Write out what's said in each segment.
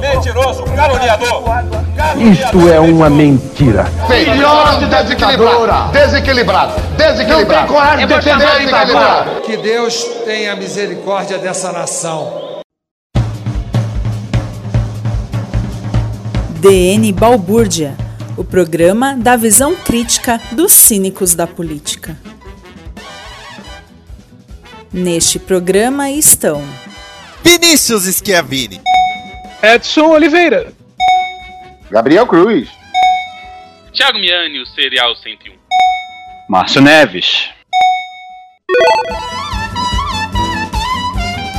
Mentiroso, caluniador. Isto é uma mentira. Filhote desequilibrado. Desequilibrado. Desequilibrado. Não tem coragem de defender desequilibrado. Que Deus tenha misericórdia dessa nação. DN Balbúrdia, o programa da visão crítica dos cínicos da política. Neste programa estão Vinícius Schiavini. Edson Oliveira. Gabriel Cruz. Thiago Miani, o Serial 101. Márcio Neves.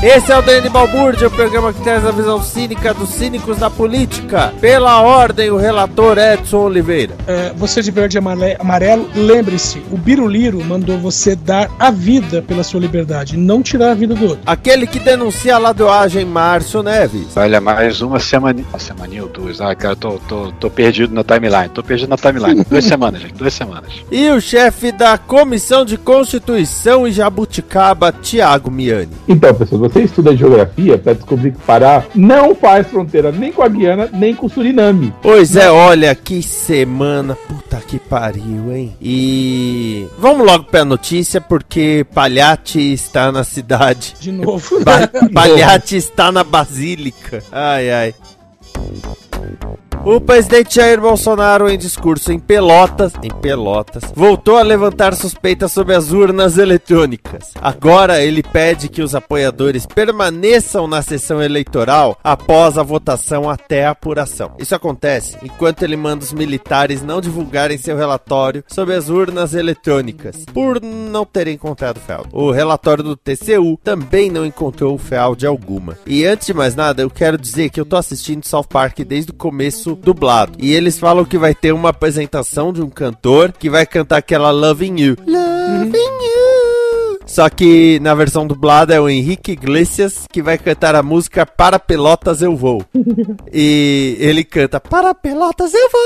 Esse é o DN Balbúrdia, o programa que traz a visão cínica dos cínicos da política. Pela ordem, o relator Edson Oliveira. É, você de verde e amarelo, lembre-se, o Biruliro mandou você dar a vida pela sua liberdade, não tirar a vida do outro. Aquele que denuncia a ladoagem, Márcio Neves. Olha, mais uma semana. Uma semaninha ou duas. Ah, cara, tô, tô, tô perdido na timeline. Tô perdido na timeline. duas semanas, gente. Duas semanas. E o chefe da Comissão de Constituição e Jabuticaba, Tiago Miani. Então, pessoal, você estuda geografia para descobrir que Pará não faz fronteira nem com a Guiana, nem com o Suriname. Pois é, olha que semana, puta que pariu, hein? E vamos logo pra notícia, porque Palhate está na cidade. De novo. Ba Palhate está na Basílica. Ai, ai. O presidente Jair Bolsonaro, em discurso em Pelotas, em Pelotas, voltou a levantar suspeitas sobre as urnas eletrônicas. Agora ele pede que os apoiadores permaneçam na sessão eleitoral após a votação até a apuração. Isso acontece enquanto ele manda os militares não divulgarem seu relatório sobre as urnas eletrônicas, por não terem encontrado fraude. O relatório do TCU também não encontrou fraude alguma. E antes de mais nada, eu quero dizer que eu tô assistindo South Park desde o começo dublado. E eles falam que vai ter uma apresentação de um cantor que vai cantar aquela Loving You. Loving You. Só que na versão dublada é o Henrique Iglesias que vai cantar a música Para Pelotas Eu Vou. e ele canta Para Pelotas Eu Vou,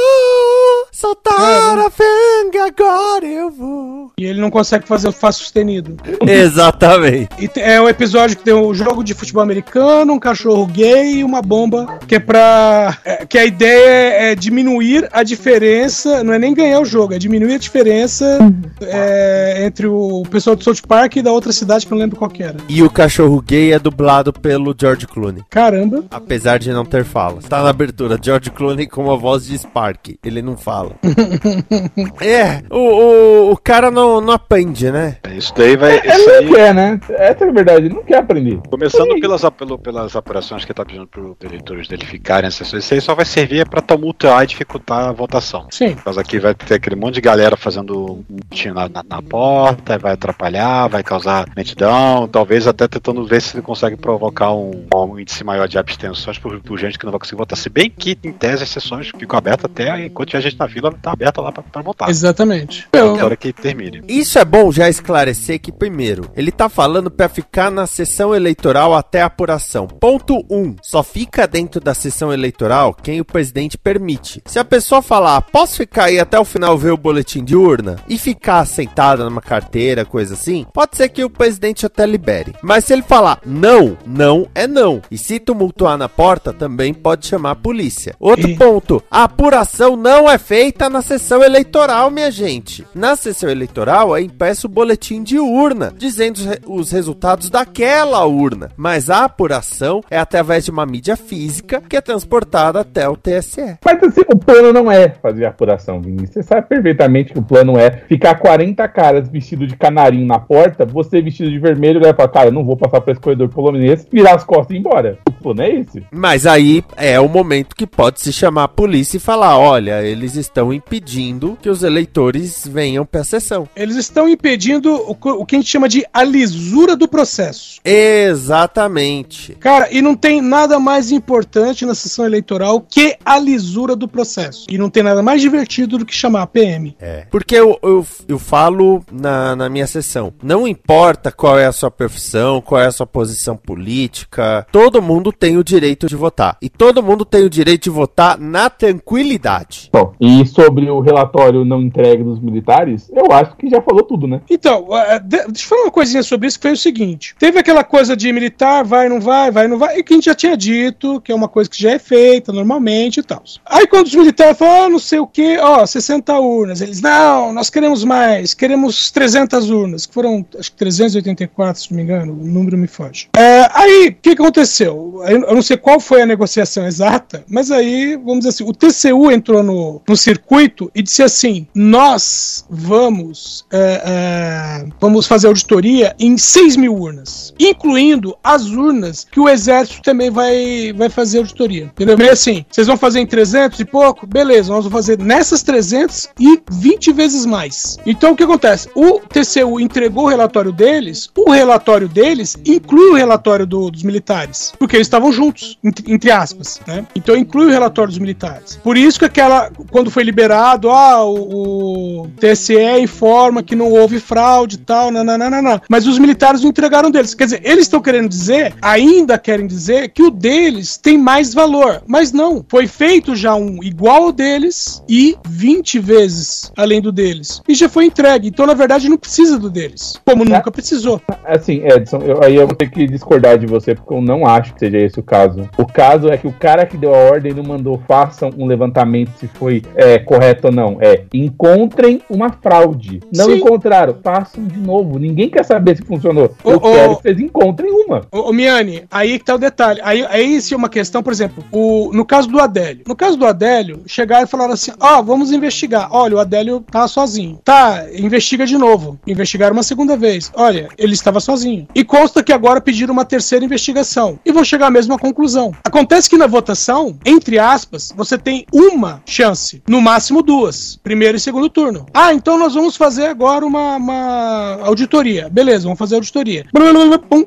soltar a fanga agora eu vou. E ele não consegue fazer o Fá sustenido. Exatamente. E é um episódio que tem um jogo de futebol americano, um cachorro gay e uma bomba, que é pra. é, que a ideia é diminuir a diferença, não é nem ganhar o jogo, é diminuir a diferença é, entre o pessoal do South Park e da outra cidade que eu não lembro qual que era. E o cachorro gay é dublado pelo George Clooney. Caramba. Apesar de não ter falas. Tá na abertura, George Clooney com a voz de Spark. Ele não fala. é, o, o, o cara não, não aprende, né? Isso daí vai. Ele Isso não aí, quer, né? Essa é a verdade, ele não quer aprender. começando pelas, pelo- pelas apurações que tá pedindo pro eleitores dele ficarem isso aí só vai servir pra tumultuar e dificultar a votação. Sim. Por causa que vai ter aquele monte de galera fazendo um tiro na, na, na porta, vai atrapalhar, vai causar lentidão, talvez até tentando ver se ele consegue provocar um, um índice maior de abstenções por, por gente que não vai conseguir votar. Se bem que, em tese, as sessões ficam abertas até enquanto tiver gente na fila, tá aberta lá pra, pra votar. Exatamente. Até a hora que termine. Isso é bom já esclarecer que, primeiro, ele tá falando pra ficar na sessão eleitoral até a apuração. Ponto 1. Um, só fica dentro da sessão eleitoral quem o presidente permite. Se a pessoa falar, posso ficar aí até o final ver o boletim de urna e ficar sentada numa carteira, coisa assim, pode ser que o presidente até libere. Mas se ele falar não, não é não. E se tumultuar na porta, também pode chamar a polícia. Outro E- ponto, a apuração não é feita na sessão eleitoral, minha gente. Na sessão eleitoral é impresso o boletim de urna, dizendo os, re os resultados daquela urna. Mas a apuração é através de uma mídia física que é transportada até o TSE. Mas assim, o plano não é fazer apuração, Vinícius. Você sabe perfeitamente que o plano é ficar 40 caras vestidos de canarinho na porta, você vestido de vermelho, vai falar, cara, eu não vou passar por esse corredor polonês, virar as costas e ir embora. O plano é esse. Mas aí é o momento que pode se chamar a polícia e falar: olha, eles estão impedindo que os eleitores venham para a sessão. Eles estão impedindo o, o que a gente chama de a lisura do processo. Exatamente. Cara, e não tem nada mais importante na sessão eleitoral que a lisura do processo. E não tem nada mais divertido do que chamar a PM. É. Porque eu, eu, eu falo na, na minha sessão: não importa qual é a sua profissão, qual é a sua posição política, todo mundo tem o direito de votar. E todo mundo tem o direito de votar na tranquilidade. Bom, e sobre o relatório não entregue dos militares, eu acho que já falou tudo, né? Então, de, deixa eu falar uma coisinha sobre isso, que foi o seguinte. Teve aquela coisa de militar, vai, não vai, vai, não vai, e que a gente já tinha dito, que é uma coisa que já é feita normalmente e tal. Aí quando os militares falaram, ah, não sei o que, ó, 60 urnas, eles, não, nós queremos mais, queremos 300 urnas, que foram, acho que 384, se não me engano, o número me foge. É, aí, o que aconteceu? Eu não sei qual foi a negociação exata, mas aí, vamos dizer assim, o TCU entrou no, no circuito e disse assim: nós vamos, é, é, vamos fazer auditoria em 6 mil urnas, incluindo as urnas que o Exército também vai, vai fazer auditoria. Entendeu? Meio assim, vocês vão fazer em 300 e pouco? Beleza, nós vamos fazer nessas 300 e 20 vezes mais. Então o que acontece? O TCU entregou o relatório deles, o relatório deles inclui o relatório do, dos militares, porque eles estavam juntos, entre, entre aspas, né? Então inclui o relatório dos militares. Por isso que aquela, foi liberado, ah, o, o TSE informa que não houve fraude e tal, nananana. Mas os militares não entregaram deles. Quer dizer, eles estão querendo dizer, ainda querem dizer, que o deles tem mais valor. Mas não, foi feito já um igual ao deles e 20 vezes além do deles. E já foi entregue. Então, na verdade, não precisa do deles. Como nunca precisou. Assim, Edson, eu, aí eu vou ter que discordar de você, porque eu não acho que seja esse o caso. O caso é que o cara que deu a ordem não mandou façam um levantamento se foi é, correto ou não. É, encontrem uma fraude. Não Sim. encontraram, façam de novo. Ninguém quer saber se funcionou. Eu ô, quero que vocês encontrem uma. Ô, ô Miane, aí que tá o detalhe. Aí, aí isso é uma questão, por exemplo, o, no caso do Adélio. No caso do Adélio, chegaram e falaram assim: ó, vamos investigar. Olha, o Adélio tá sozinho. Tá, investiga de novo. Investigaram uma segunda vez. Olha, ele estava sozinho. E consta que agora pediram uma terceira investigação. E vão chegar à mesma conclusão. Acontece que na votação, entre aspas, você tem uma chance, no máximo duas. Primeiro e segundo turno. Ah, então nós vamos fazer agora uma, uma auditoria. Beleza, vamos fazer a auditoria.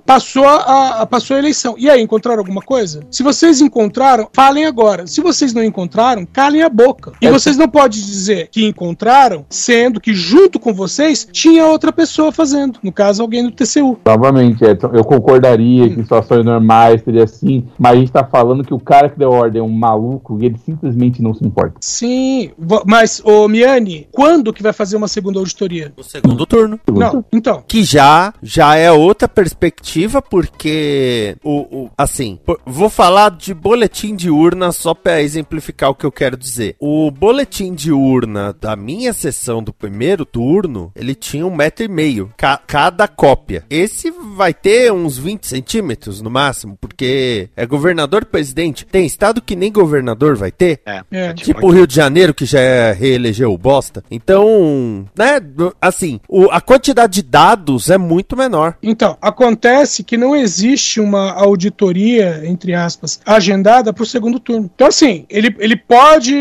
Passou a, a- passou a eleição. E aí, encontraram alguma coisa? Se vocês encontraram, falem agora. Se vocês não encontraram, calem a boca. E vocês não podem dizer que encontraram, sendo que junto com vocês tinha outra pessoa fazendo. No caso, alguém do TCU. Novamente, Edson, eu concordaria que em situações normais seria assim, mas a gente tá falando que o cara que deu ordem é um maluco e ele simplesmente não se importa. Sim, vo- mas, ô Miane, quando que vai fazer uma segunda auditoria? No segundo turno. Não, então. Que já, já é outra perspectiva, porque o, o- assim, vou falar de boletim de urna só para exemplificar o que eu quero dizer. O boletim de urna da minha sessão do primeiro turno, ele tinha um metro e meio ca- cada cópia. Esse vai ter uns 20 centímetros no máximo, porque é governador presidente. Tem estado que nem governador vai ter. É. É. Tipo o Rio de Janeiro, que já é- reelegeu o bosta. Então, né, assim, o- a quantidade de dados é muito menor. Então, acontece que não existe uma auditoria, entre aspas, agendada para o segundo turno. Então, assim, ele, ele pode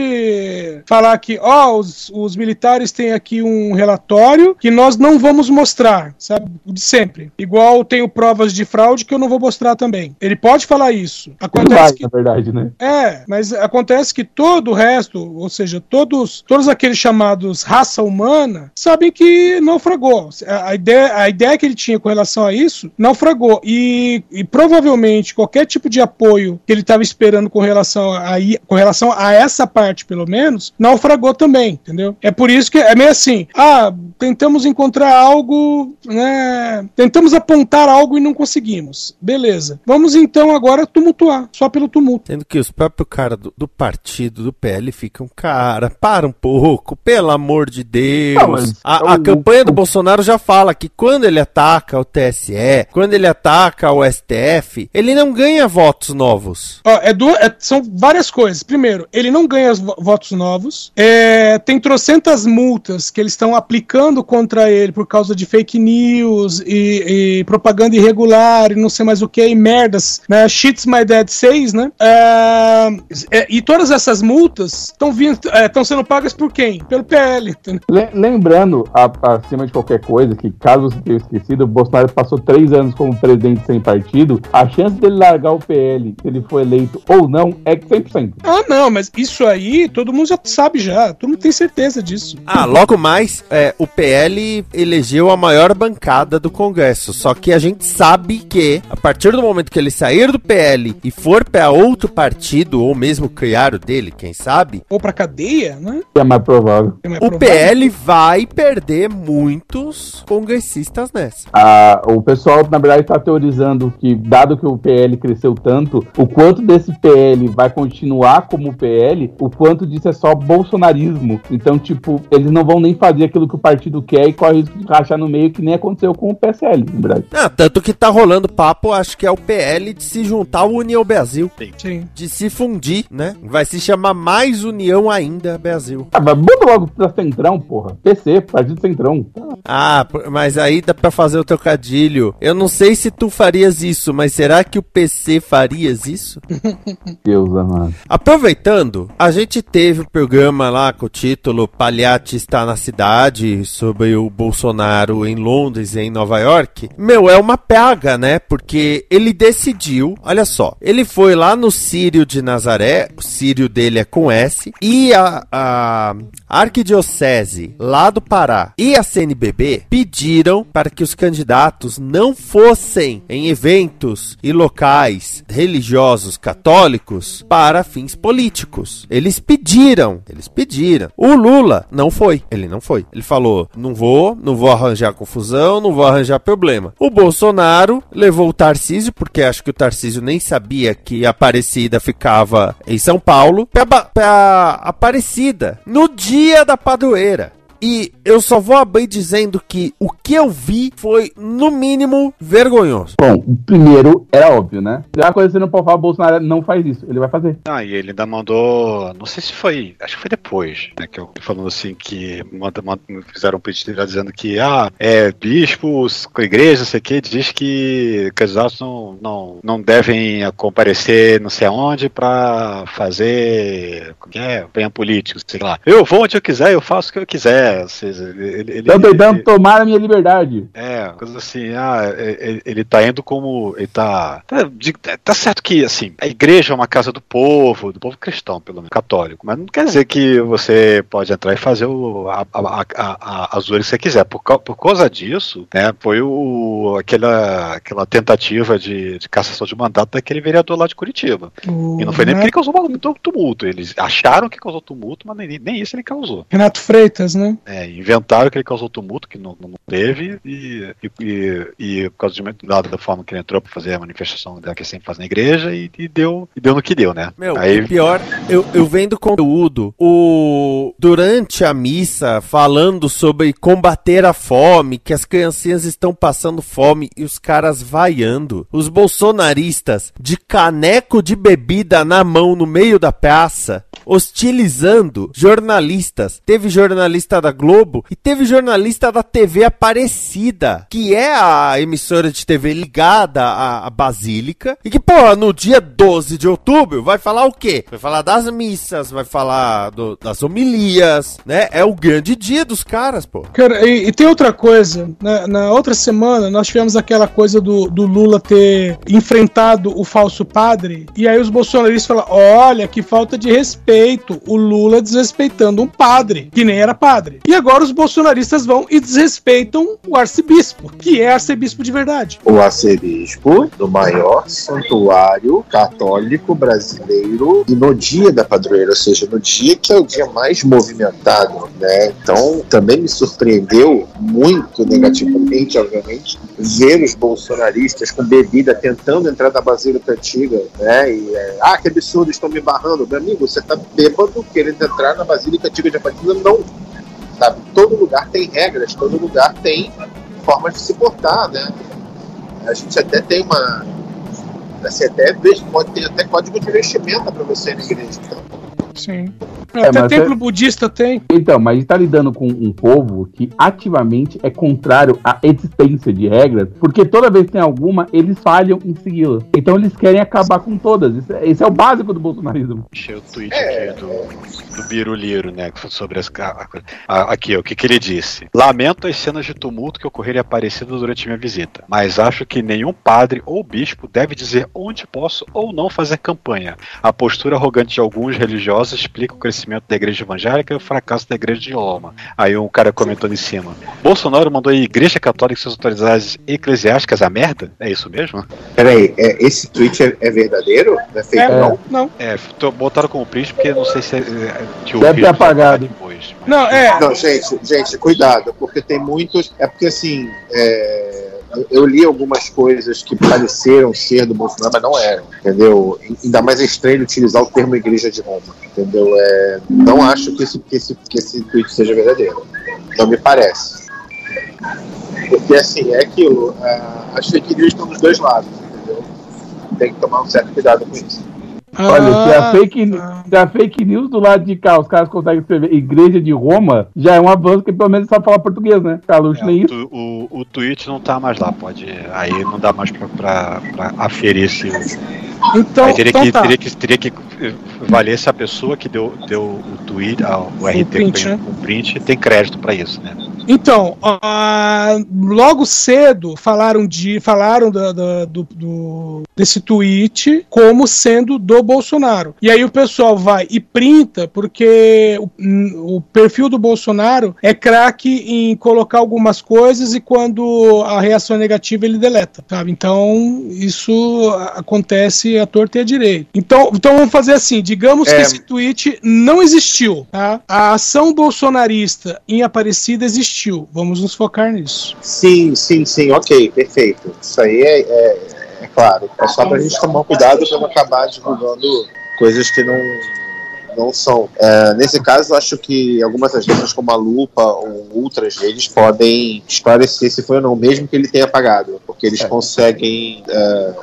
falar que, ó, os, os militares têm aqui um relatório que nós não vamos mostrar, sabe? O de sempre. Igual tenho provas de fraude que eu não vou mostrar também. Ele pode falar isso. Vai, Acontece que na verdade, né? é, mas acontece que todo o resto, ou seja, todos, todos aqueles chamados raça humana, sabem que naufragou. A, ideia, a ideia que ele tinha com relação a isso naufragou. E, e provavelmente qualquer tipo de apoio que ele estava esperando com relação a, com relação a essa parte, pelo menos, naufragou também, entendeu? É por isso que é meio assim: ah, tentamos encontrar algo, né? Tentamos apontar algo e não conseguimos. Beleza. Vamos então agora tumultuar, só pelo tumulto. Sendo que os próprios caras do, do partido, do PL, ficam, cara, para um pouco, pelo amor de Deus. Não, mas a a o- campanha do Bolsonaro já fala que quando ele ataca o TSE, quando ele ataca o STF, ele não ganha votos novos. Ó, é du- é- são várias coisas. Primeiro, ele não ganha os vo- votos novos. É, tem trocentas multas que eles estão aplicando contra ele por causa de fake news e, e propaganda irregular e não sei mais o que, e merdas, né? Shits My Dad 6, né? É, é, e todas essas multas estão vindo, estão sendo pagas por quem? Pelo PL. lembrando, a- acima de qualquer coisa, que caso você tenha esquecido, o Bolsonaro passou três anos como presidente sem partido. A chance dele largar o PL, se ele for eleito ou não, é que 100%. Ah, não, mas isso aí todo mundo já sabe já. Todo mundo tem certeza disso. Ah, logo mais, é, o PL elegeu a maior bancada do Congresso. Só que a gente sabe que, a partir do momento que ele sair do PL e for para outro partido, ou mesmo criar o dele, quem sabe, Ou pra cadeia, né? É mais provável. É mais o provável. PL vai perder muitos congressistas nessa. Ah, o pessoal, na verdade, está teorizando que, dado que o PL cresceu tanto, o quanto desse PL vai continuar como PL, o quanto disso é só bolsonarismo. Então, tipo, eles não vão nem fazer aquilo que o partido quer e corre o risco de rachar no meio, que nem aconteceu com o PSL, na verdade. Ah, tanto que tá rolando papo, acho que é o PL de se juntar ao União Brasil. Sim. De se fundir, né? Vai se chamar mais União ainda, Brasil. Ah, mas bota logo pra Centrão, porra. PC, Partido Centrão. Ah, mas aí dá pra fazer o trocadilho. Eu não sei se tu farias isso, mas será que o PC farias isso? Deus amado. Aproveitando, a gente teve o programa lá com o título Palhate está na cidade, sobre o Bolsonaro em Londres e em Nova York. Meu, é uma praga, né? Porque ele decidiu, olha só, ele foi lá no Sírio de Nazaré, o Sírio dele é com S, e a, a Arquidiocese lá do Pará e a CNBB pediram para que os candidatos não fossem em eventos e locais religiosos católicos para fins políticos. Eles pediram, eles pediram. O Lula não foi, ele não foi. Ele falou: "Não vou, não vou arranjar confusão, não vou arranjar problema". O Bolsonaro levou o Tarcísio, porque acho que o Tarcísio nem sabia que a Aparecida ficava em São Paulo, pra Aparecida no dia da padroeira. E eu só vou abrir dizendo que o que eu vi foi, no mínimo, vergonhoso. Bom, o primeiro era óbvio, né? Já coisa que você não pode falar, o Bolsonaro não faz isso. Ele vai fazer. Ah, e ele ainda mandou. Não sei se foi. Acho que foi depois, né? Que eu falando assim que manda, manda- fizeram um pedido lá dizendo que, ah, é, bispos, com igreja, não sei o que, diz que candidatos não, não, não devem comparecer não sei aonde pra fazer. Como é? Campanha política, sei lá. Eu vou onde eu quiser, eu faço o que eu quiser. Ou seja, ele. ele, ele- Estão tentando ele- tomar a minha liberdade. é, coisa assim, ah, é- é- ele tá indo como. Ele tá. Tá, de- tá certo que, assim, a igreja é uma casa do povo, do povo cristão, pelo menos, católico, mas não quer dizer que você pode entrar e fazer o, a, a, a, a, a zoeira que você quiser. Por, por causa disso, né, foi o, aquela, aquela tentativa de, de cassação de mandato daquele vereador lá de Curitiba. E não foi nem porque ele causou um tumulto, eles acharam que causou tumulto, mas nem, nem isso ele causou. Renato Freitas, né? É, inventaram que ele causou tumulto, que não, não teve, e, e, e, e por causa de, da, da forma que ele entrou pra fazer a manifestação da que sempre faz na igreja, e, e deu, e deu no que deu, né? Meu, Aí, pior, eu, eu vendo conteúdo, o durante a missa, falando sobre combater a fome, que as criancinhas estão passando fome e os caras vaiando. Os bolsonaristas de caneco de bebida na mão no meio da praça, hostilizando jornalistas. Teve jornalista da Globo e teve jornalista da TV Aparecida, que é a emissora de TV ligada à, Basílica, e que, pô, no dia 12 de outubro vai falar o quê? Vai falar das missas, vai falar do- das homilias, né? É o grande dia dos caras, pô. Cara, e, e tem outra coisa. Na, na outra semana, nós tivemos aquela coisa do, do Lula ter enfrentado o falso padre. E aí os bolsonaristas falaram: olha, que falta de respeito. O Lula desrespeitando um padre, que nem era padre. E agora os bolsonaristas vão e desrespeitam o arcebispo, que é arcebispo de verdade. o arcebispo do maior santuário católico brasileiro e no dia da padroeira, ou seja, no dia que é o dia mais movimentado, né? Então também me surpreendeu muito negativamente obviamente, ver os bolsonaristas com bebida tentando entrar na Basílica Antiga, né? E, é, ah, que absurdo, estão me barrando. Meu amigo, você tá bêbado querendo entrar na Basílica Antiga de Aparecida? Não. Sabe? Todo lugar tem regras, todo lugar tem formas de se portar, né? A gente até tem uma. Assim, até pode ter até código de vestimenta para você na igreja. Então. Sim. É, Até templo é... budista tem. Então, mas está lidando com um povo que ativamente é contrário à existência de regras, porque toda vez que tem alguma, eles falham em segui-la. Então eles querem acabar com todas. Esse, é, esse é o básico do bolsonarismo. Achei o tweet é. aqui do, do Biruliro, né? Sobre as. Aqui, o que, que ele disse? Lamento as cenas de tumulto que ocorreram em Aparecida durante minha visita, mas acho que nenhum padre ou bispo deve dizer onde posso ou não fazer campanha. A postura arrogante de alguns religiosos explica o crescimento da igreja evangélica e o fracasso da igreja de Roma. Aí um cara comentou em cima: Bolsonaro mandou a igreja católica e suas autoridades eclesiásticas a merda? É isso mesmo? Peraí, é, esse tweet é, é verdadeiro? Não é feito É, não? não. É, tô, botaram como print porque não sei se é, é, Deve ter apagado. depois. Não, é. Não, gente, gente, cuidado, porque tem muitos. É porque assim. é, eu- li algumas coisas que pareceram ser do Bolsonaro, mas não eram, entendeu? Ainda mais é estranho utilizar o termo Igreja de Roma, entendeu? É, não acho que esse, que, esse, que esse tweet seja verdadeiro. Não me parece. Porque, assim, é aquilo. ah, as fake news estão dos dois lados, entendeu? Tem que tomar um certo cuidado com isso. Olha, se a, Ah, fake, se a fake news do lado de cá os caras conseguem escrever Igreja de Roma, já é um avanço que pelo menos sabe falar português, né? Carluxo nem isso. Tu- O, o tweet não tá mais lá, pode. Aí não dá mais pra, pra, pra aferir se. Então, aí teria, então que, tá. teria, que, teria que eh, valer se a pessoa que deu, deu o tweet, ah, o RT print, com né? o print, tem crédito pra isso, né? Então, ah, logo cedo falaram de falaram da- da- do, do- desse tweet como sendo do Bolsonaro. E aí o pessoal vai e printa porque o, o perfil do Bolsonaro é craque em colocar algumas coisas e quando a reação é negativa ele deleta, sabe? Então isso acontece à torta e à direita. Então, então vamos fazer assim, digamos que É. esse tweet não existiu, tá? A ação bolsonarista em Aparecida existiu. Vamos nos focar nisso. Sim, sim, sim, ok, perfeito. Isso aí é, é, é claro. É só pra gente tomar cuidado pra não acabar divulgando coisas que não, não são. É, nesse caso, acho que algumas agências como a Lupa ou outras redes podem esclarecer se foi ou não, mesmo que ele tenha pagado, porque eles conseguem é,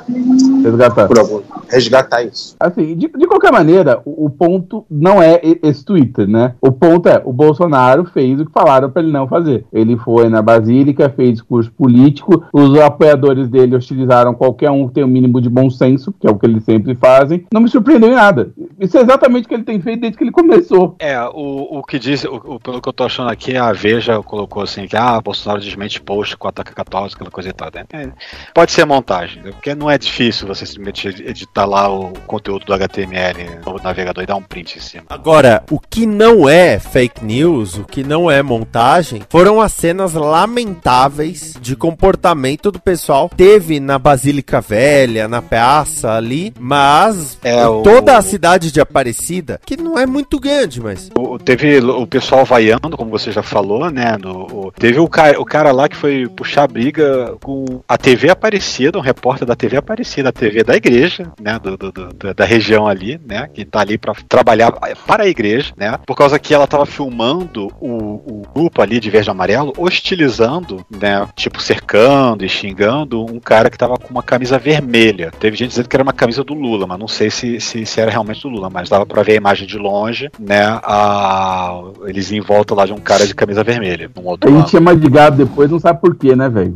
Resgatar. algum, resgatar isso. Assim, de, de qualquer maneira, o, o ponto não é esse Twitter, né? O ponto é, o Bolsonaro fez o que falaram pra ele não fazer. Ele foi na Basílica, fez discurso político, os apoiadores dele hostilizaram qualquer um que tem o mínimo de bom senso, que é o que eles sempre fazem. Não me surpreendeu em nada. Isso é exatamente o que ele tem feito desde que ele começou. É, o, o que diz, o, o- pelo que eu tô achando aqui, a Veja colocou assim que ah, Bolsonaro desmente post com ataque católico, aquela coisa e tal. Né? É, pode ser montagem, né? porque não é difícil você simplesmente editar lá o conteúdo do HTML no navegador e dar um print em cima. Agora, o que não é fake news, o que não é montagem, foram as cenas lamentáveis de comportamento do pessoal. Teve na Basílica Velha, na praça ali, mas É, o- toda a cidade de Aparecida, que não é muito grande, mas O- Teve o pessoal vaiando, como você já falou, né? no- o- teve o cara, o cara lá que foi puxar briga com a TV Aparecida, um repórter da TV Aparecida, a TV da igreja, né? do- do- do- da- região ali, né? Que tá ali pra trabalhar para a igreja, né? Por causa que ela tava filmando o, o grupo ali de verde e amarelo, hostilizando, né? Tipo, cercando e xingando um cara que tava com uma camisa vermelha. Teve gente dizendo que era uma camisa do Lula, mas não sei se, se, se era realmente do Lula, mas dava pra ver a imagem de longe, né? A, eles em volta lá de um cara de camisa vermelha, um A outro gente lado. chama de gado depois, não sabe por quê, né, velho?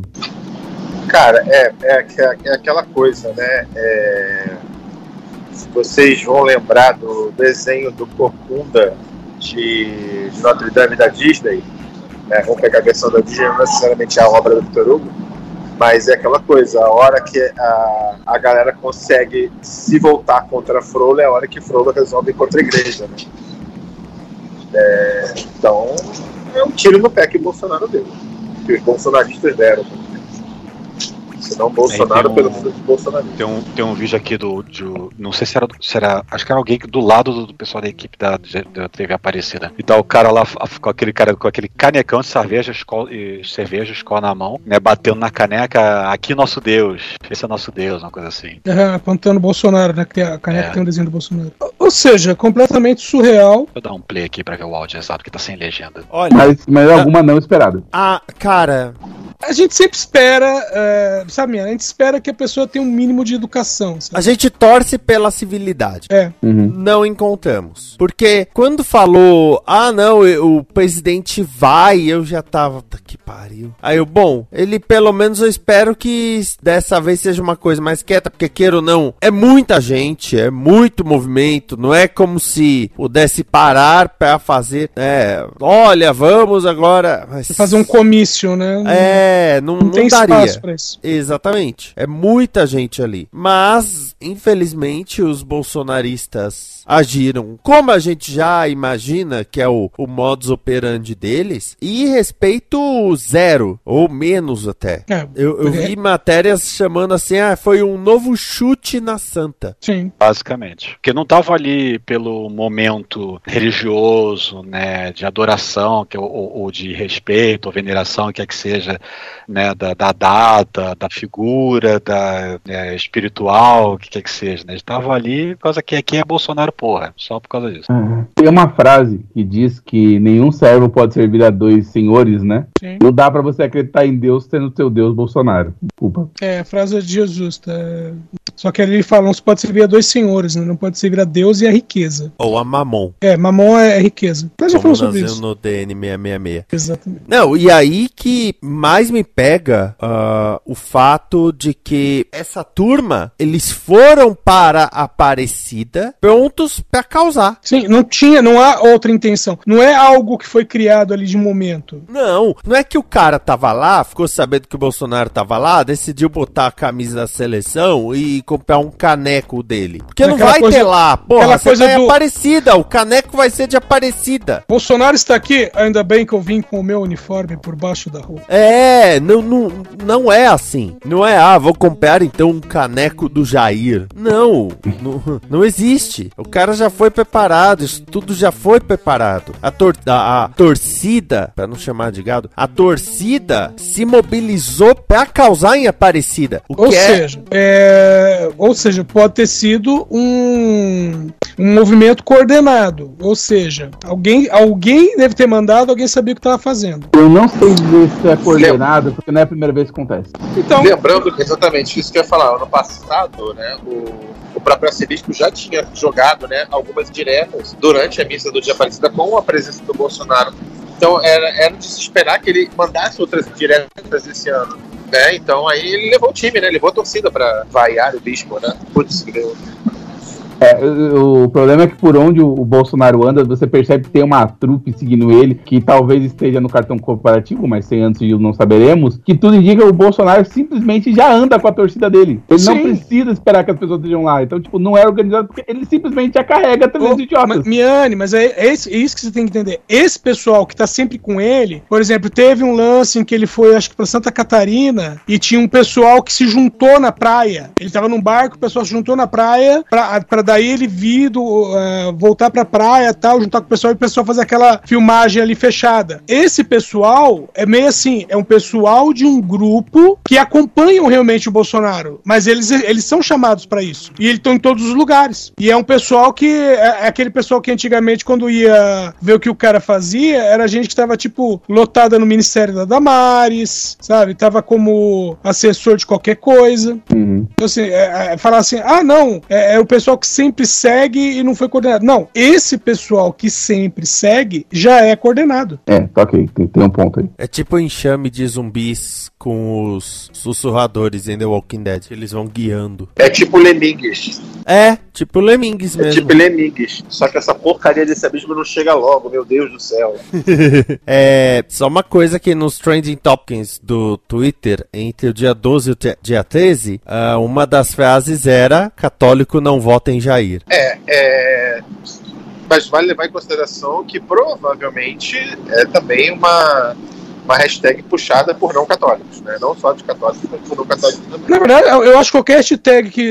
Cara, é, é, aque- é aquela coisa, né? É, se vocês vão lembrar do desenho do Corcunda de, de Notre Dame da Disney, né? vamos pegar a versão da Disney, não necessariamente a obra do Victor Hugo, mas é aquela coisa, a hora que a, a galera consegue se voltar contra a Frola é a hora que Frola resolve ir contra a igreja, né? É, então, é um tiro no pé que o Bolsonaro deu, que os bolsonaristas deram. Senão Bolsonaro pelo um- filho de Bolsonaro. Tem um, tem um vídeo aqui do, de- Não sei se era, se era. Acho que era alguém do lado do, do pessoal da equipe da, da TV Aparecida. E tá o cara lá com aquele cara com aquele canecão de cerveja, escola, e cerveja, escola na mão, né? Batendo na caneca, aqui nosso Deus. Esse é nosso Deus, uma coisa assim. É, apontando o Bolsonaro, né? Que tem a caneca É. tem um desenho do Bolsonaro. Ou seja, completamente surreal. Vou dar um play aqui pra ver o áudio exato, que tá sem legenda. Olha, Mas, mas alguma não esperada. a cara, A gente sempre espera, é, sabe, a gente espera que a pessoa tenha um mínimo de educação. Sabe? a gente torce pela civilidade. É. Uhum. Não encontramos. Porque quando falou, ah não, eu- o presidente vai, eu já tava, tá que pariu. Aí eu, bom, ele pelo menos eu espero que dessa vez seja uma coisa mais quieta, porque queira ou não, é muita gente, é muito movimento, não é como se pudesse parar pra fazer, é, olha, vamos agora. Mas... Fazer um comício, né? É, não, Não não tem daria. espaço pra isso. Exatamente. É muita gente ali. Mas, infelizmente, os bolsonaristas agiram como a gente já imagina que é o, o modus operandi deles e respeito zero, ou menos até. É, Eu, eu é. vi matérias chamando assim, ah, foi um novo chute na santa. Sim. Basicamente. Porque não tava ali pelo momento religioso, né, de adoração, que, é ou, ou- ou de respeito, ou veneração, quer que seja, né, da, da data, da figura, da né, espiritual, o que quer que seja, né. Estava ali por causa que aqui é Bolsonaro, porra. Só por causa disso. Tem uma frase que diz que nenhum servo pode servir a dois senhores, né? Sim. Não dá pra você acreditar em Deus sendo teu Deus Bolsonaro. Desculpa. É, a frase de Jesus. Tá? Só que ali ele fala, não se pode servir a dois senhores, né? Não pode servir a Deus e a riqueza. Ou a Mamon. É, mamon é riqueza. Nós já falamos sobre isso. no DN 666. Exatamente. Não, e aí que mais me pega ah, o fato de que essa turma, eles foram para Aparecida prontos pra causar. Sim, não tinha, não há outra intenção. Não é algo que foi criado ali de momento. Não, não é que o cara tava lá, ficou sabendo que o Bolsonaro tava lá, decidiu botar a camisa da seleção e comprar um caneco dele. Porque não vai coisa- ter lá, porra, aquela você coisa tá do- Aparecida, o caneco vai ser de Aparecida. Bolsonaro está aqui, ainda bem que eu vim com o meu uniforme por baixo da roupa. É, não, não, não é assim. Não é, ah, vou comprar então um caneco do Jair. Não, não, não existe. O cara já foi preparado, isso tudo já foi preparado. A, tor a, a torcida, pra não chamar de gado, a torcida se mobilizou pra causar em Aparecida. O Ou que é seja, é, ou seja, pode ter sido um, um movimento coordenado. Ou seja, alguém, alguém deve ter mandado, alguém sabia o que estava fazendo. Eu não sei dizer se é coordenado, porque não é a primeira vez que acontece. Então, Lembrando que exatamente isso que eu ia falar, ano passado, né, o, o próprio arcebispo já tinha jogado né, algumas diretas durante a missa do dia Aparecida com a presença do Bolsonaro. Então era, era de se esperar que ele mandasse outras diretas esse ano. Né? Então aí ele levou o time, né? Levou a torcida pra vaiar o bispo, né? Putz, deu. É, o, o problema é que por onde o, o Bolsonaro anda, você percebe que tem uma trupe seguindo ele, que talvez esteja no cartão corporativo, mas sem antes de não saberemos, que tudo indica que o Bolsonaro simplesmente já anda com a torcida dele. Ele não Sim. precisa esperar que as pessoas estejam lá. Então, tipo, não é organizado porque ele simplesmente já carrega 300 idiotas. Ma- Miane, mas é, é isso, é isso que você tem que entender. Esse pessoal que tá sempre com ele, por exemplo, teve um lance em que ele foi, acho que pra Santa Catarina, e tinha um pessoal que se juntou na praia. Ele tava num barco, o pessoal se juntou na praia, pra, pra daí ele vir do, eh, voltar pra praia tal, juntar com o pessoal e o pessoal fazer aquela filmagem ali fechada. Esse pessoal é meio assim, é um pessoal de um grupo que acompanham realmente o Bolsonaro, mas eles, eles são chamados pra isso. E eles estão em todos os lugares. E é um pessoal que é, é aquele pessoal que antigamente quando ia ver o que o cara fazia, era gente que tava tipo lotada no Ministério da Damares, sabe? Tava como assessor de qualquer coisa. Uhum. Então, assim, é, é, falar assim, ah, não, é, é o pessoal que sempre segue e não foi coordenado. Não, esse pessoal que sempre segue já é coordenado. É, tá ok, tem, tem um ponto aí. É tipo um enxame de zumbis com os sussurradores em The Walking Dead. Eles vão guiando. É tipo Lemingues. É, tipo Lemmings É mesmo. tipo Lemingues. Só que essa porcaria desse abismo não chega logo, meu Deus do céu. é, só uma coisa que nos Trending Topics do Twitter, entre o dia 12 e o dia 13, ah, uma das frases era católico não vota em Jair. É, é. Mas vale levar em consideração que provavelmente é também uma, uma hashtag puxada por não católicos, né? Não só de católicos, mas por não católicos também. Na verdade, eu acho que qualquer hashtag que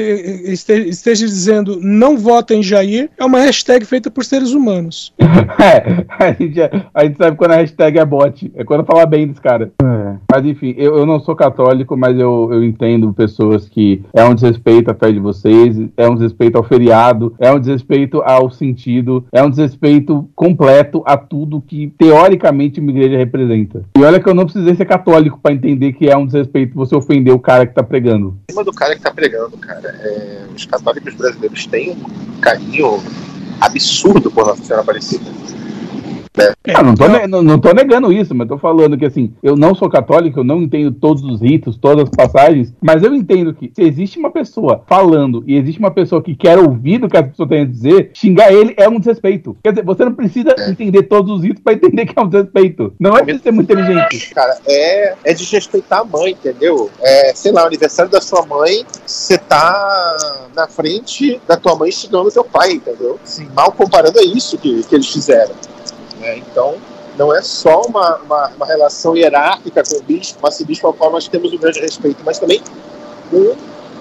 este- esteja dizendo não vota em Jair é uma hashtag feita por seres humanos. É, a gente, a gente sabe quando a hashtag é bot. É quando fala bem dos caras. Mas enfim, eu, eu não sou católico, mas eu, eu entendo pessoas que é um desrespeito à fé de vocês, é um desrespeito ao feriado, é um desrespeito ao sentido, é um desrespeito completo a tudo que teoricamente uma igreja representa. E olha que eu não precisei ser católico pra entender que é um desrespeito você ofender o cara que tá pregando. Em cima do cara que tá pregando, cara, é, os católicos brasileiros têm um carinho absurdo por Nossa Senhora Aparecida. Ah, não, tô ne- não, não tô negando isso, mas tô falando que assim, eu não sou católico, eu não entendo todos os ritos, todas as passagens, mas eu entendo que se existe uma pessoa falando e existe uma pessoa que quer ouvir o que a pessoa tem a dizer, xingar ele é um desrespeito. Quer dizer, você não precisa entender todos os ritos pra entender que é um desrespeito. Não é preciso ser muito inteligente. Cara, é, é desrespeitar a mãe, entendeu? É, sei lá, o aniversário da sua mãe, você tá na frente da tua mãe xingando teu pai, entendeu? Assim, mal comparando a isso que, que eles fizeram. Né? Então, não é só uma, uma, uma relação hierárquica com o bispo, com esse bispo ao qual nós temos um grande respeito, mas também com,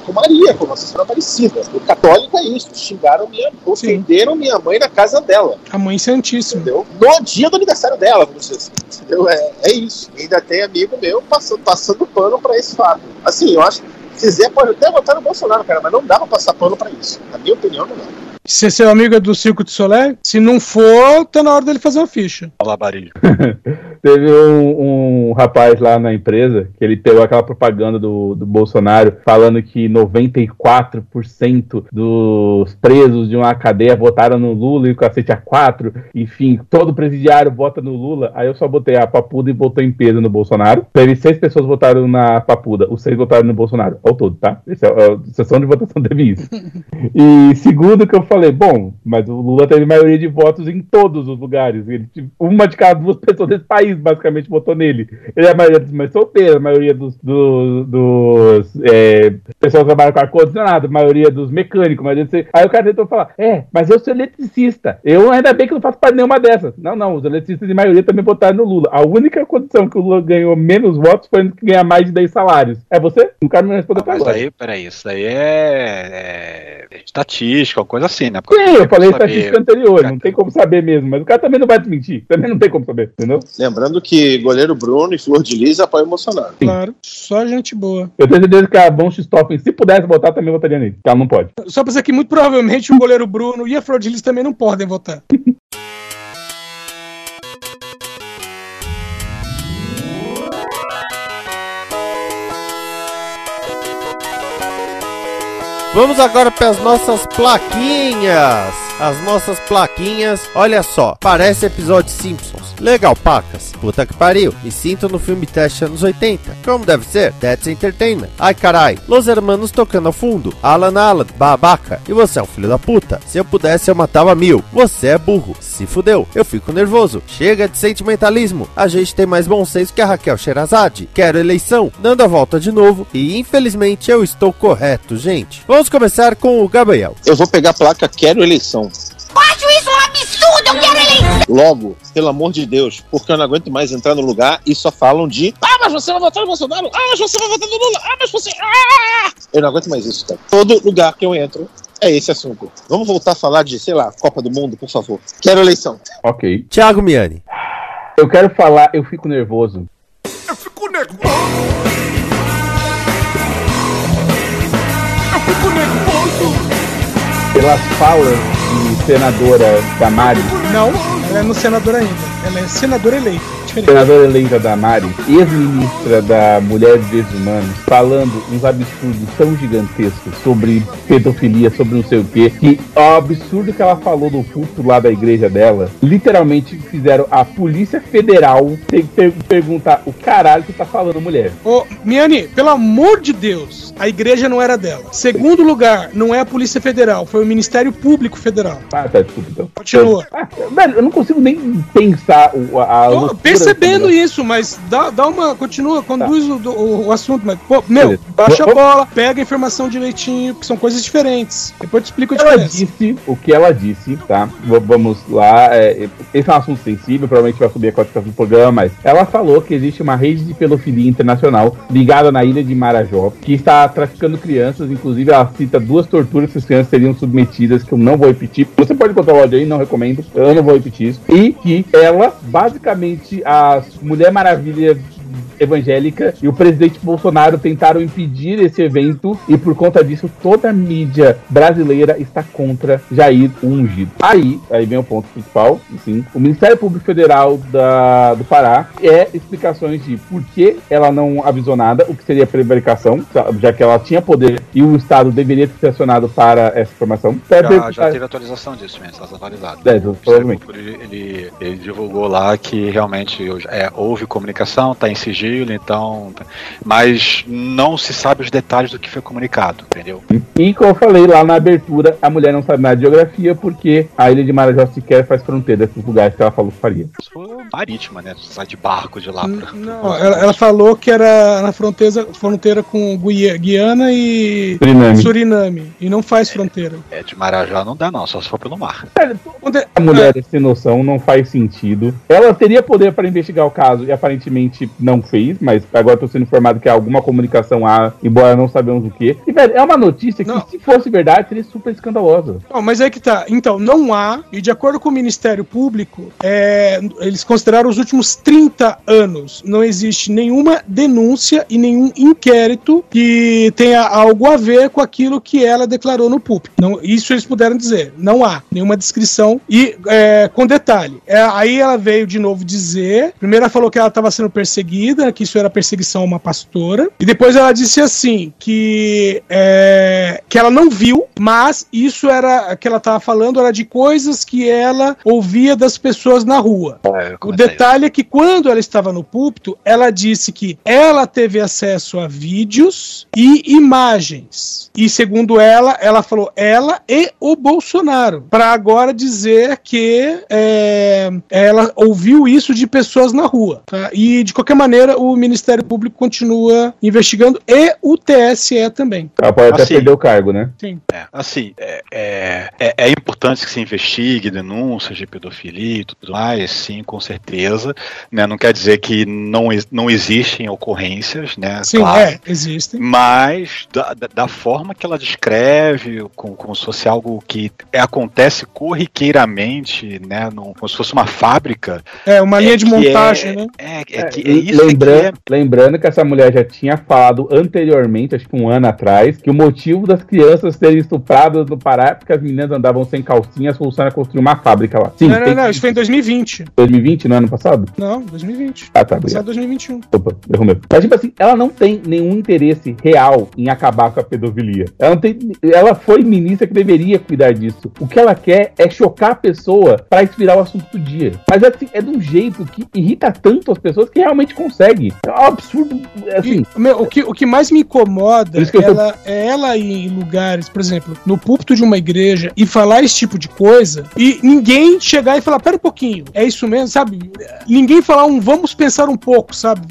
com Maria, com Nossa Senhora Aparecida. O católico é isso, xingaram minha, ofenderam minha mãe na casa dela. A mãe santíssima. Entendeu? No dia do aniversário dela, vamos dizer assim. Entendeu? É, é isso. E ainda tem amigo meu passando, passando pano pra esse fato. Assim, eu acho que se quiser pode até votar no Bolsonaro, cara, mas não dá pra passar pano pra isso. Na minha opinião, não dá. Se seu amigo é do Circo de Solé, se não for, tá na hora dele fazer uma ficha. Alabarilho. Teve um, um rapaz lá na empresa que ele pegou aquela propaganda do, do Bolsonaro falando que 94% dos presos de uma cadeia votaram no Lula e o cacete a 4. Enfim, todo presidiário vota no Lula. Aí eu só botei a papuda e botou em peso no Bolsonaro. Teve seis pessoas votaram na papuda, os seis votaram no Bolsonaro. Ao todo, tá? Essa é a sessão de votação teve isso. E segundo que eu falei, bom, mas o Lula teve maioria de votos em todos os lugares. Ele, tipo, uma de cada duas pessoas desse país basicamente votou nele. Ele é a maioria dos mais solteiros, a maioria dos, dos, dos é, pessoas que trabalham com ar-condicionado, a maioria dos mecânicos. a maioria dos- Aí o cara tentou falar, é, mas eu sou eletricista. Eu ainda bem que não faço parte de nenhuma dessas. Não, não, os eletricistas de maioria também votaram no Lula. A única condição que o Lula ganhou menos votos foi que ganhar mais de 10 salários. É você? O cara não respondeu pra Mas agora. aí, peraí, isso daí é, é estatística, uma coisa assim, né? Sim, eu falei estatística anterior, não tem como saber mesmo, mas o cara também não vai desmentir, também não tem como saber, entendeu? Lembrando que goleiro Bruno e Flor de Lis apoiam o Bolsonaro. Claro, só gente boa. Eu tenho certeza que a Von Stoffen, se pudesse votar, também votaria nele, que ela não pode. Só pra dizer que muito provavelmente o goleiro Bruno e a Flor de Lis também não podem votar. Vamos agora para as nossas plaquinhas. As nossas plaquinhas, olha só, parece episódio Simpsons. Legal, pacas. Puta que pariu. Me sinto no filme teste anos 80. Como deve ser? That's Entertainment. Ai carai. Los Hermanos tocando ao fundo. Alan Alan, babaca. E você é um filho da puta. Se eu pudesse, eu matava mil. Você é burro. Se fudeu. Eu fico nervoso. Chega de sentimentalismo. A gente tem mais bom senso que a Raquel Sherazade. Quero eleição. Dando a volta de novo. E infelizmente eu estou correto, gente. Vamos começar com o Gabriel. Eu vou pegar a placa Quero Eleição. Absurdo, eu quero eleição! Logo, pelo amor de Deus, porque eu não aguento mais entrar no lugar e só falam de Ah, mas você vai votar no Bolsonaro! Ah, mas você vai votar no Lula! Ah, mas você. Ah! Eu não aguento mais isso, cara. Todo lugar que eu entro é esse assunto. Vamos voltar a falar de, sei lá, Copa do Mundo, por favor. Quero eleição. Ok. Thiago Miani. Eu quero falar, eu fico nervoso. Eu fico nervoso. Eu fico nervoso. Pelas falas de senadora Damari, Não, ela é no senador ainda. Ela é senadora eleita. Diferente. senadora eleita Damari, ex-ministra da Mulher e Direitos Humanos, falando uns absurdos tão gigantescos sobre pedofilia, sobre não sei o quê, que o absurdo que ela falou do culto lá da igreja dela, literalmente fizeram a Polícia Federal ter que per- perguntar o caralho que tá falando mulher. Ô, Miane, pelo amor de Deus, a igreja não era dela. Segundo lugar, não é a Polícia Federal, foi o Ministério Público Federal. Ah, tá, desculpa então. Continua. Ah, velho, eu não consigo nem pensar a, a loucura pensa percebendo isso, mas dá, dá uma. Continua, conduz o, o, o assunto, mas, pô, meu, baixa a bola, pega a informação direitinho, que são coisas diferentes. Depois eu te explico a Ela disse o que ela disse, tá? V- vamos lá. é, esse é um assunto sensível, provavelmente vai subir a classificação do programa, mas ela falou que existe uma rede de pedofilia internacional ligada na ilha de Marajó, que está traficando crianças. Inclusive, ela cita duas torturas que as crianças seriam submetidas, que eu não vou repetir. Você pode contar o áudio aí, não recomendo. Eu não vou repetir isso. E que ela, basicamente, a Mulher Maravilha evangélica e o presidente Bolsonaro tentaram impedir esse evento e por conta disso toda a mídia brasileira está contra Jair Ungido. Aí, aí vem o ponto principal, assim, o Ministério Público Federal da, do Pará é explicações de por que ela não avisou nada, o que seria prevaricação, já que ela tinha poder e o Estado deveria ter acionado para essa informação. Já, já teve atualização disso mesmo, está atualizado. É, provavelmente. Ele, ele, ele divulgou lá que realmente é, houve comunicação, está em sigilo, então. Mas não se sabe os detalhes do que foi comunicado, entendeu? E como eu falei lá na abertura, a mulher não sabe nada de geografia porque a ilha de Marajó sequer faz fronteira com os lugares que ela falou que faria. Isso foi marítima, né? Sai de barco de lá pra. Não, ela, ela falou que era na fronteira, fronteira com Guia- Guiana e Suriname. Suriname. E não faz fronteira. É, de Marajá não dá, não, só se for pelo mar. A mulher sem noção não faz sentido. Ela teria poder para investigar o caso e aparentemente não fez, mas agora estou sendo informado que há alguma comunicação há, embora não sabemos o que. E, velho, é uma notícia que, se fosse verdade, seria super escandalosa. Não, mas é que tá. Então, não há, e de acordo com o Ministério Público, é, eles consideraram os últimos 30 anos. Não existe nenhuma denúncia e nenhum inquérito que tenha algo a ver com aquilo que ela declarou no público. Não, isso eles puderam dizer. Não há nenhuma descrição. E é, com detalhe, é, aí ela veio de novo dizer. Primeiro ela falou que ela estava sendo perseguida, que isso era perseguição a uma pastora. E depois ela disse assim: que, é, que ela não viu, mas isso era que ela estava falando era de coisas que ela ouvia das pessoas na rua. o detalhe é que quando ela estava no púlpito, ela disse que ela teve acesso a vídeos e imagens. E segundo ela, ela falou ela e o Bolsonaro. Para agora dizer que é, ela ouviu isso de pessoas na rua. tá? E de qualquer maneira, o Ministério Público continua investigando e o TSE também. Ela pode até Assim. perder o cargo, né? Sim. É, assim, é, é, é- é importante que se investigue denúncias de pedofilia e tudo mais, sim, com certeza. Né? Não quer dizer que não, não existem ocorrências, né? Sim, claro. é, existem. Mas da, da- forma que ela descreve, como, como se fosse algo que é- acontece corriqueiramente, né? num- como se fosse uma fábrica. É, uma linha de que montagem, é- né? É, é, É, que, é isso lembrando, é lembrando que essa mulher já tinha falado anteriormente, acho que um ano atrás, que o motivo das crianças serem estupradas no Pará é porque as meninas andavam sem calcinha, a solução era construir uma fábrica lá. Sim, não, não, não, isso foi em 2020. 2020, no ano passado? Não, 2020. Ah, tá, Passado obrigado. 2021. Opa, errou. Mas, tipo assim, ela não tem nenhum interesse real em acabar com a pedofilia. Ela não tem. Ela foi ministra que deveria cuidar disso. O que ela quer é chocar a pessoa pra inspirar o assunto do dia. Mas assim, é de um jeito que irrita tanto as pessoas que realmente consegue. É um absurdo. Assim. E, meu, o, que, o que mais me incomoda eu tô- ela, é ela ir em lugares, por exemplo, no púlpito de uma igreja e falar esse tipo de coisa e ninguém chegar e falar, pera um pouquinho, é isso mesmo, sabe? Ninguém falar um vamos pensar um pouco, sabe?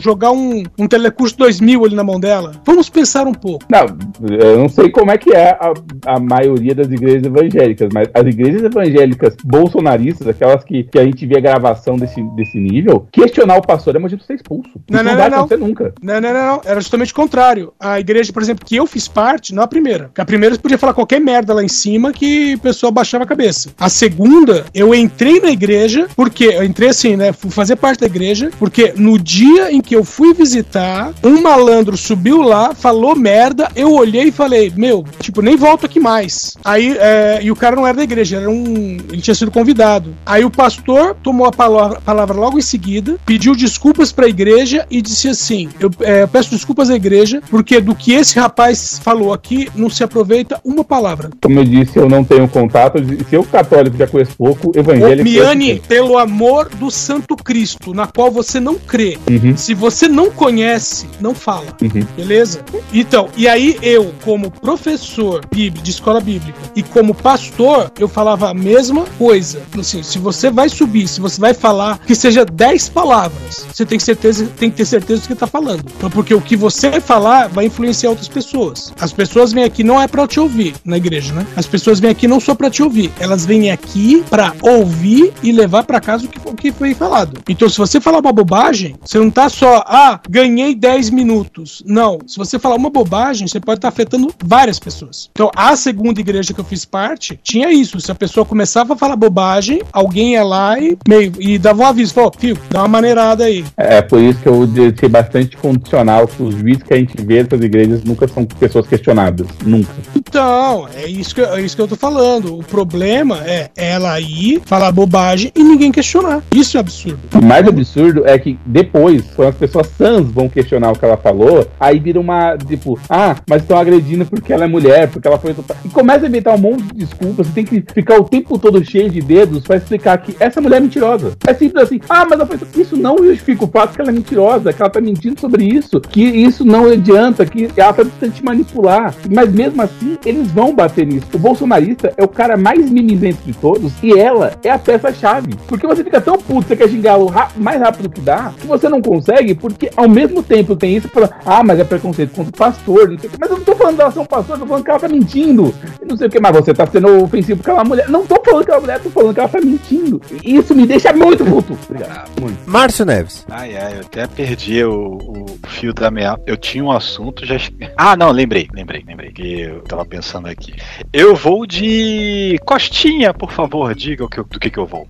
Jogar um, um telecurso 2000 ali na mão dela. Vamos pensar um pouco. Não, eu não sei como é que é a, a maioria das igrejas evangélicas, mas as igrejas evangélicas bolsonaristas, aquelas que, que a gente vê a gravação desse, desse nível, questionar o pastor é motivo de ser expulso. Não, não, não, não. acontecer nunca. Não, não, não, não. Era justamente o contrário. A igreja, por exemplo, que eu fiz parte, não a primeira. Porque a primeira você podia falar qualquer merda lá em cima que o pessoal baixava a cabeça. A segunda, eu entrei na igreja, porque eu entrei assim, né? Fui fazer parte da igreja, porque no dia em que eu fui visitar, um malandro subiu lá, falou merda, eu olhei e falei, meu, tipo, nem volto aqui mais. Aí, é, e o cara não era da igreja, era um. Ele tinha sido convidado. Aí o pastor tomou a palavra, palavra logo em seguida, pediu desculpas pra pra igreja e disse assim: eu, é, peço desculpas à igreja, porque do que esse rapaz falou aqui não se aproveita uma palavra. Como eu disse, eu não tenho contato. Se eu, católico, já conheço pouco, evangélico. Miane, pelo amor do Santo Cristo, na qual você não crê. Uhum. Se você não conhece, não fala. Uhum. Beleza? Então, e aí eu, como professor bíblico, de escola bíblica e como pastor, eu falava a mesma coisa. Assim, se você vai subir, se você vai falar, que seja 10 palavras, você tem que, certeza, tem que ter certeza do que tá falando. Então, porque o que você falar vai influenciar outras pessoas. As pessoas vêm aqui não é pra te ouvir na igreja, né? As pessoas vêm aqui não só pra te ouvir, elas vêm aqui pra ouvir e levar pra casa o que, o que foi falado. Então, se você falar uma bobagem, você não tá só, ah, ganhei 10 minutos. Não. Se você falar uma bobagem, você pode estar afetando várias pessoas. Então, a segunda igreja que eu fiz parte tinha isso. Se a pessoa começava a falar bobagem, alguém ia lá e, meio, e dava um aviso: falou, filho, dá uma maneirada aí. É por isso que eu deixei bastante condicional que os juízes que a gente vê nessas igrejas nunca são pessoas questionadas. Nunca. Então, é isso, que, é isso que eu tô falando. O problema é ela ir falar bobagem e ninguém questionar. Isso é absurdo. O mais absurdo é que depois, quando as pessoas sãs vão questionar o que ela falou, aí vira uma, tipo, ah, mas estão agredindo porque ela é mulher, porque ela foi. E começa a inventar um monte de desculpas. Você tem que ficar o tempo todo cheio de dedos pra explicar que essa mulher é mentirosa. É simples assim, ah, mas ela foi... isso não justifica o fato que ela é mentirosa, que ela tá mentindo sobre isso, que isso não adianta, que ela tá tentando te manipular. Mas mesmo assim, eles vão bater nisso. O bolsonarista é o cara mais mimizento de todos e ela é a peça-chave. Porque você fica tão puto, você quer xingá-lo ra mais rápido que dá, que você não consegue, porque ao mesmo tempo tem isso, fala, ah, mas é preconceito contra o pastor, não sei o que. Mas eu não tô falando dela ser um pastor, eu tô falando que ela tá mentindo. Não sei o que, mas você tá sendo ofensivo porque ela mulher. Não tô falando que ela é mulher, tô falando que ela tá mentindo. E isso me deixa muito puto. Obrigado. Muito. Márcio Neves. Ai, ai, eu até perdi o, o fio da meia. Eu tinha um assunto já. Ah, não, lembrei, lembrei, lembrei. Que eu tava pensando aqui. Eu vou de Costinha, por favor, diga o que, do que, que eu vou.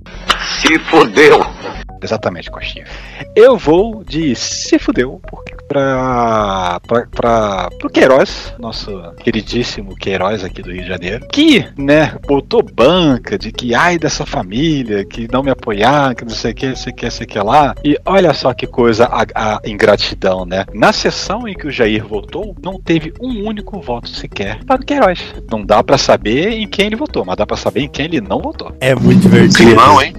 Se fodeu. Exatamente, Costinha. Eu vou de se fudeu, pra, pra, pra, pro Queiroz, nosso queridíssimo Queiroz aqui do Rio de Janeiro, que, né, botou banca de que ai dessa família, que não me apoiar, que não sei o que, sei o que, sei o que lá. E olha só que coisa a, a ingratidão, né? Na sessão em que o Jair votou, não teve um único voto sequer para o Queiroz. Não dá pra saber em quem ele votou, mas dá pra saber em quem ele não votou. É muito divertido. Climão, hein?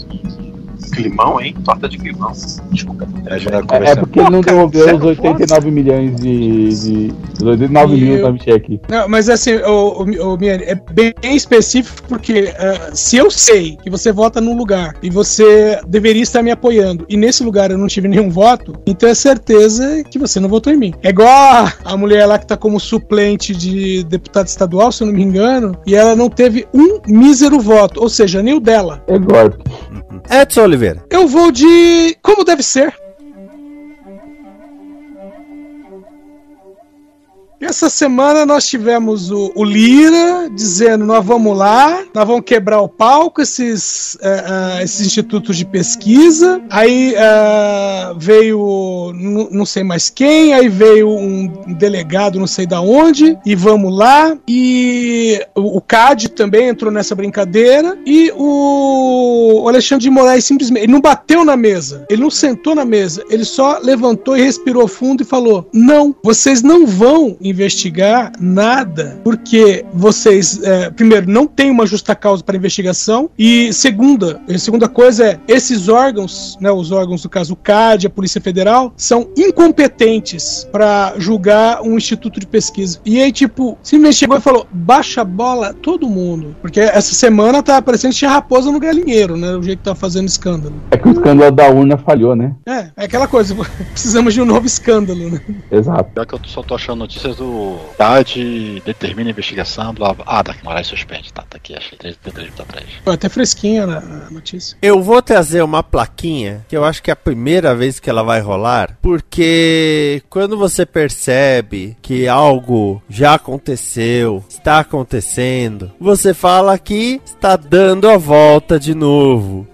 Climão, hein? Torta de climão. Desculpa. É, é porque ele não devolveu os 89 milhões de. de os 89 E mil eu- da cheque. Não, mas assim, o, o, o Miane, é bem específico porque ah, se eu sei que você vota num lugar e você deveria estar me apoiando e nesse lugar eu não tive nenhum voto, então é certeza que você não votou em mim. É igual a, a mulher lá que tá como suplente de deputado estadual, se eu não me engano, e ela não teve um mísero voto, ou seja, nem o dela. É golpe. Edson Oliveira. Eu vou de como deve ser. Essa semana nós tivemos o, o Lira dizendo: nós vamos lá, nós vamos quebrar o pau com esses, eh, ah, esses institutos de pesquisa. Aí ah, veio não sei mais quem, aí veio um delegado não sei da onde, e vamos lá. E o, o CAD também entrou nessa brincadeira. E o Alexandre de Moraes simplesmente ele não bateu na mesa, ele não sentou na mesa, ele só levantou e respirou fundo e falou: Não, vocês não vão investigar nada, porque vocês, é, primeiro, não tem uma justa causa para investigação, e segunda, a segunda coisa é: esses órgãos, né, os órgãos, no caso o CAD, a Polícia Federal, são incompetentes para julgar um instituto de pesquisa. E aí, tipo, simplesmente chegou e falou: baixa a bola todo mundo. Porque essa semana tá parecendo que tinha raposa no galinheiro, né? O jeito que tá fazendo escândalo. É que o escândalo da urna falhou, né? É, é aquela coisa, precisamos de um novo escândalo, né? Exato. Pior que eu só tô achando notícias do TAD, determina a investigação, blá blá. Ah, Dark Moraes suspende. Tá, tá aqui, achei 3 minutos atrás. Foi até fresquinha na na notícia. Eu vou trazer uma plaquinha que eu acho que é a primeira vez que ela vai rolar, porque quando você percebe que algo já aconteceu, está acontecendo, você fala que está dando a volta de novo.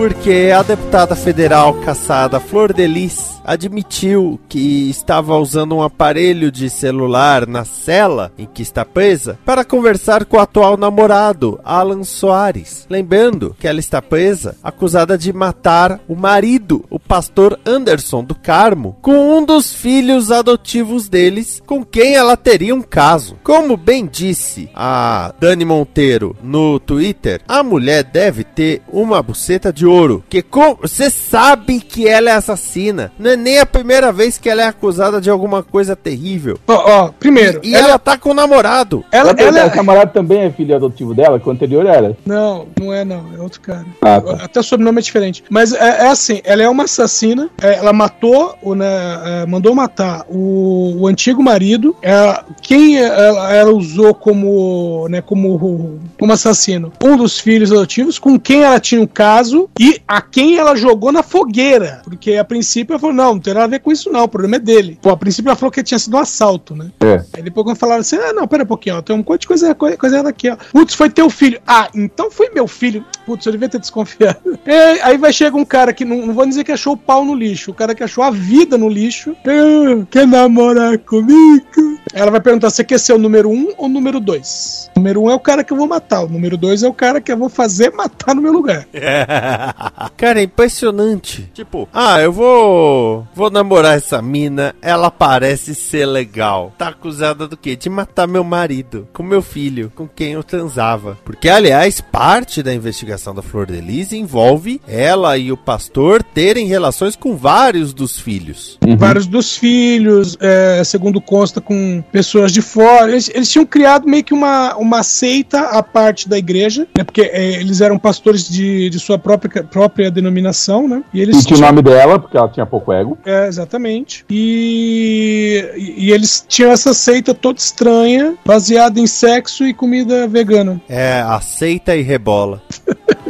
Porque a deputada federal caçada Flor de Lis admitiu que estava usando um aparelho de celular na cela em que está presa para conversar com o atual namorado, Alan Soares. Lembrando que ela está presa acusada de matar o marido, o pastor Anderson do Carmo, com um dos filhos adotivos deles, com quem ela teria um caso. Como bem disse a Dani Monteiro no Twitter, a mulher deve ter uma buceta de ouro, que você sabe que ela é assassina. Não é nem a primeira vez que ela é acusada de alguma coisa terrível. Ó, ó, primeiro. E, e ela... ela tá com o namorado. Ela, ela, ela... O namorado também é filho adotivo dela, que o anterior era. Não, não é não, é outro cara. Ah, tá. Até o sobrenome é diferente. Mas é, é assim, ela é uma assassina, é, ela matou, o, né, é, mandou matar o, o antigo marido, é, quem ela, ela, usou como, né, como, como assassino? Um dos filhos adotivos, com quem ela tinha um caso e a quem ela jogou na fogueira. Porque a princípio ela falou, não, não tem nada a ver com isso não, o problema é dele. Pô, a princípio ela falou que tinha sido um assalto, né? É. Aí depois quando falaram assim, ah, não, pera um pouquinho, ó, tem um monte de coisa, coisa, coisa aqui, ó. Putz, foi teu filho. Ah, então foi meu filho. Putz, eu devia ter desconfiado. É, aí vai chegar um cara que, não, não vou dizer que achou o pau no lixo, o cara que achou a vida no lixo. Ah, quer namorar comigo? Ela vai perguntar, você quer ser o número um ou o número dois? O número um é o cara que eu vou matar, o número dois é o cara que eu vou fazer matar no meu lugar. cara, é impressionante. Tipo, ah, eu vou vou namorar essa mina, ela parece ser legal. Tá acusada do quê? De matar meu marido, com meu filho, com quem eu transava. Porque, aliás, parte da investigação da Flor de Lis envolve ela e o pastor terem relações com vários dos filhos. Uhum. Vários dos filhos, é, segundo consta, com pessoas de fora. Eles, eles, tinham criado meio que uma, uma seita à parte da igreja, né? Porque é, eles eram pastores de, de sua própria, própria denominação, né? E eles e tinha o nome dela, porque ela tinha pouco ego. É, exatamente. E, e, e eles tinham essa seita toda estranha, baseada em sexo e comida vegana. É, aceita e rebola.